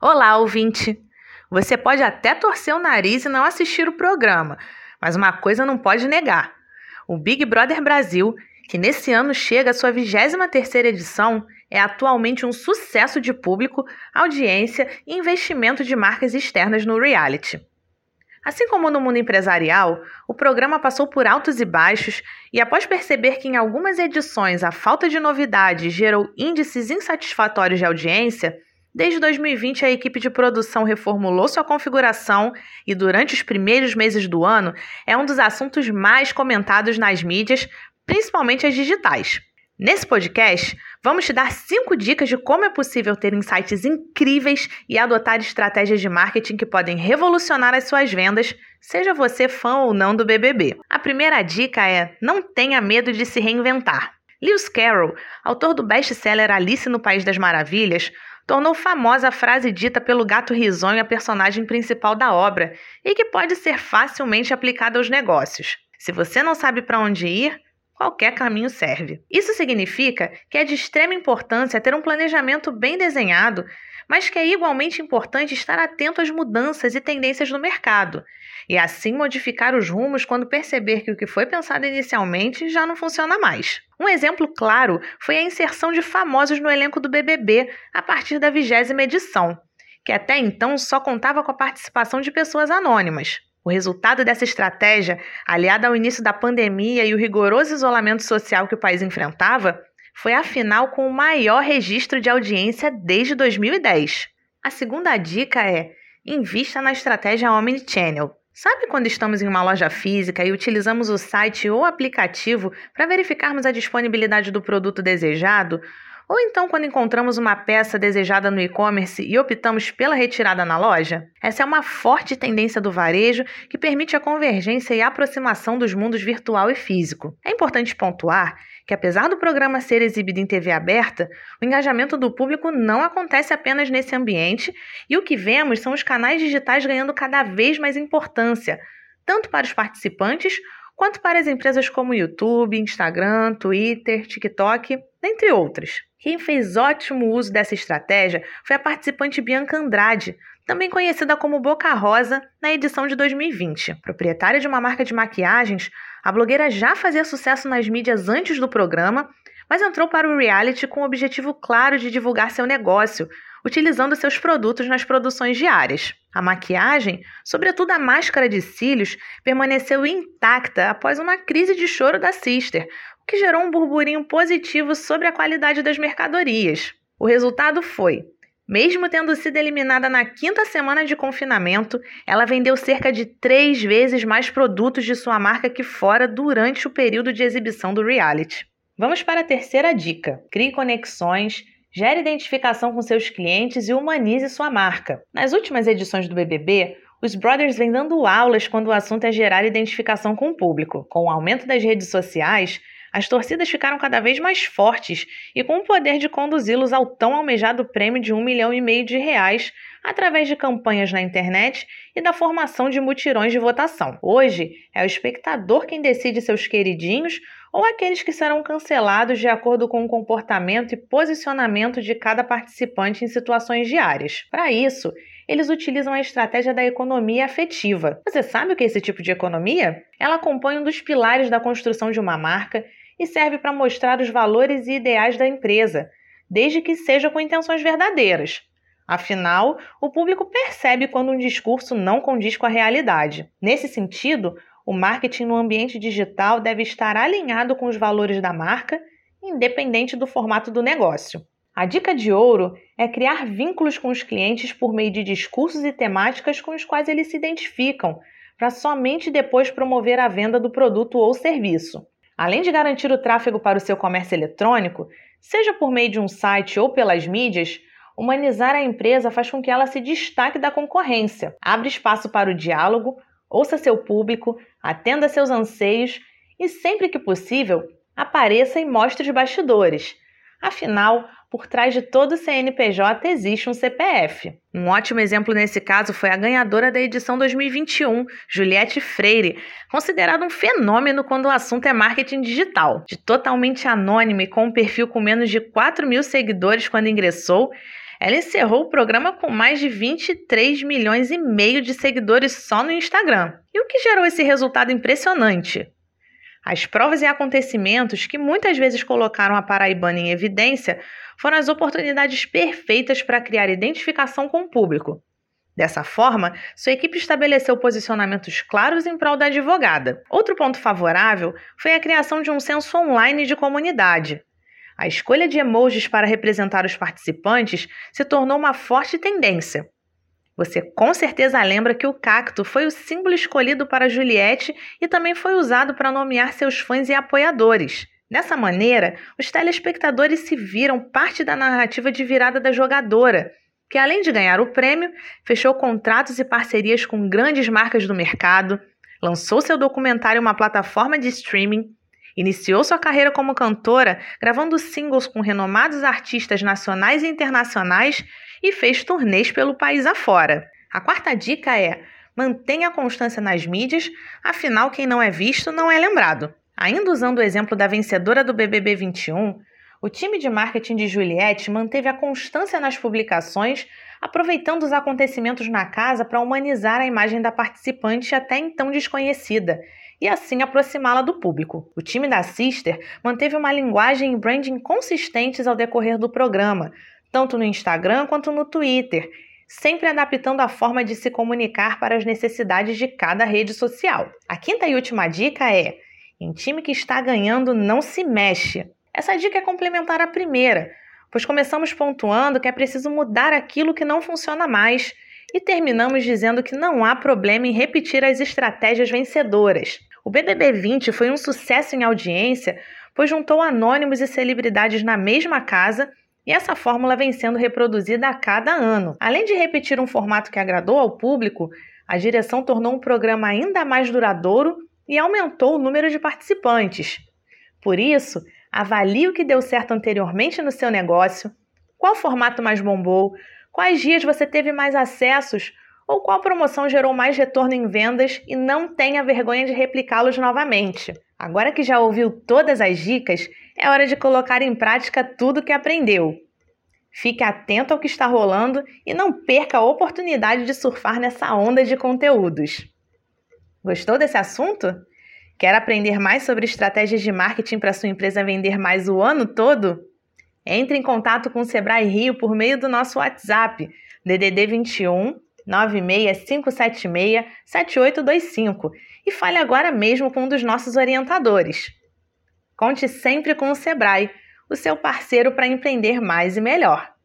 Olá, ouvinte! Você pode até torcer o nariz e não assistir o programa, mas uma coisa não pode negar: o Big Brother Brasil, que nesse ano chega à sua 23ª edição, é atualmente um sucesso de público, audiência e investimento de marcas externas no reality. Assim como no mundo empresarial, o programa passou por altos e baixos e, após perceber que em algumas edições a falta de novidades gerou índices insatisfatórios de audiência, Desde 2020, a equipe de produção reformulou sua configuração e, durante os primeiros meses do ano, é um dos assuntos mais comentados nas mídias, principalmente as digitais. Nesse podcast, vamos te dar cinco dicas de como é possível ter insights incríveis e adotar estratégias de marketing que podem revolucionar as suas vendas, seja você fã ou não do BBB. A primeira dica é: não tenha medo de se reinventar. Lewis Carroll, autor do best-seller Alice no País das Maravilhas, tornou famosa a frase dita pelo gato risonho, a personagem principal da obra, e que pode ser facilmente aplicada aos negócios. Se você não sabe para onde ir, qualquer caminho serve. Isso significa que é de extrema importância ter um planejamento bem desenhado, mas que é igualmente importante estar atento às mudanças e tendências do mercado, e assim modificar os rumos quando perceber que o que foi pensado inicialmente já não funciona mais. Um exemplo claro foi a inserção de famosos no elenco do BBB a partir da vigésima edição, que até então só contava com a participação de pessoas anônimas. O resultado dessa estratégia, aliada ao início da pandemia e o rigoroso isolamento social que o país enfrentava, foi a final com o maior registro de audiência desde 2010. A segunda dica é: invista na estratégia Omnichannel. Sabe quando estamos em uma loja física e utilizamos o site ou aplicativo para verificarmos a disponibilidade do produto desejado? Ou então quando encontramos uma peça desejada no e-commerce e optamos pela retirada na loja? Essa é uma forte tendência do varejo que permite a convergência e aproximação dos mundos virtual e físico. É importante pontuar que, apesar do programa ser exibido em TV aberta, o engajamento do público não acontece apenas nesse ambiente e o que vemos são os canais digitais ganhando cada vez mais importância, tanto para os participantes quanto para as empresas como YouTube, Instagram, Twitter, TikTok, dentre outras. Quem fez ótimo uso dessa estratégia foi a participante Bianca Andrade, também conhecida como Boca Rosa, na edição de 2020. Proprietária de uma marca de maquiagens, a blogueira já fazia sucesso nas mídias antes do programa, mas entrou para o reality com o objetivo claro de divulgar seu negócio, utilizando seus produtos nas produções diárias. A maquiagem, sobretudo a máscara de cílios, permaneceu intacta após uma crise de choro da Sister, o que gerou um burburinho positivo sobre a qualidade das mercadorias. O resultado foi mesmo tendo sido eliminada na quinta semana de confinamento, ela vendeu cerca de três vezes mais produtos de sua marca que fora durante o período de exibição do reality. Vamos para a terceira dica: crie conexões, Gere identificação com seus clientes e humanize sua marca. Nas últimas edições do BBB, os brothers vêm dando aulas quando o assunto é gerar identificação com o público. Com o aumento das redes sociais, as torcidas ficaram cada vez mais fortes e com o poder de conduzi-los ao tão almejado prêmio de um milhão e meio de reais através de campanhas na internet e da formação de mutirões de votação. Hoje, é o espectador quem decide seus queridinhos ou aqueles que serão cancelados de acordo com o comportamento e posicionamento de cada participante em situações diárias. Para isso, eles utilizam a estratégia da economia afetiva. Você sabe o que é esse tipo de economia? Ela compõe um dos pilares da construção de uma marca e serve para mostrar os valores e ideais da empresa, desde que seja com intenções verdadeiras. Afinal, o público percebe quando um discurso não condiz com a realidade. Nesse sentido, o marketing no ambiente digital deve estar alinhado com os valores da marca, independente do formato do negócio. A dica de ouro é criar vínculos com os clientes por meio de discursos e temáticas com os quais eles se identificam, para somente depois promover a venda do produto ou serviço. Além de garantir o tráfego para o seu comércio eletrônico, seja por meio de um site ou pelas mídias, humanizar a empresa faz com que ela se destaque da concorrência, abre espaço para o diálogo, ouça seu público, atenda seus anseios e, sempre que possível, apareça e mostre os bastidores. Afinal, por trás de todo CNPJ existe um CPF. Um ótimo exemplo nesse caso foi a ganhadora da edição 2021, Juliette Freire, considerada um fenômeno quando o assunto é marketing digital. De totalmente anônima e com um perfil com menos de 4 mil seguidores quando ingressou, Ela encerrou o programa com mais de 23 milhões e meio de seguidores só no Instagram. E o que gerou esse resultado impressionante? As provas e acontecimentos que muitas vezes colocaram a paraibana em evidência foram as oportunidades perfeitas para criar identificação com o público. Dessa forma, sua equipe estabeleceu posicionamentos claros em prol da advogada. Outro ponto favorável foi a criação de um censo online de comunidade. A escolha de emojis para representar os participantes se tornou uma forte tendência. Você com certeza lembra que o cacto foi o símbolo escolhido para Juliette e também foi usado para nomear seus fãs e apoiadores. Dessa maneira, os telespectadores se viram parte da narrativa de virada da jogadora, que além de ganhar o prêmio, fechou contratos e parcerias com grandes marcas do mercado, lançou seu documentário em uma plataforma de streaming Iniciou sua carreira como cantora, gravando singles com renomados artistas nacionais e internacionais e fez turnês pelo país afora. A quarta dica é: mantenha a constância nas mídias, afinal, quem não é visto não é lembrado. Ainda usando o exemplo da vencedora do BBB 21, o time de marketing de Juliette manteve a constância nas publicações, aproveitando os acontecimentos na casa para humanizar a imagem da participante até então desconhecida e assim aproximá-la do público. O time da Sister manteve uma linguagem e branding consistentes ao decorrer do programa, tanto no Instagram quanto no Twitter, sempre adaptando a forma de se comunicar para as necessidades de cada rede social. A quinta e última dica é: em time que está ganhando, não se mexe. Essa dica é complementar à primeira, pois começamos pontuando que é preciso mudar aquilo que não funciona mais e terminamos dizendo que não há problema em repetir as estratégias vencedoras. O BBB 20 foi um sucesso em audiência, pois juntou anônimos e celebridades na mesma casa e essa fórmula vem sendo reproduzida a cada ano. Além de repetir um formato que agradou ao público, a direção tornou um programa ainda mais duradouro e aumentou o número de participantes. Por isso, avalie o que deu certo anteriormente no seu negócio, qual formato mais bombou, quais dias você teve mais acessos ou qual promoção gerou mais retorno em vendas e não tenha vergonha de replicá-los novamente. Agora que já ouviu todas as dicas, é hora de colocar em prática tudo que aprendeu. Fique atento ao que está rolando e não perca a oportunidade de surfar nessa onda de conteúdos. Gostou desse assunto? Quer aprender mais sobre estratégias de marketing para sua empresa vender mais o ano todo? Entre em contato com o Sebrae Rio por meio do nosso WhatsApp, DDD 21 96576-7825 e fale agora mesmo com um dos nossos orientadores. Conte sempre com o Sebrae, o seu parceiro para empreender mais e melhor.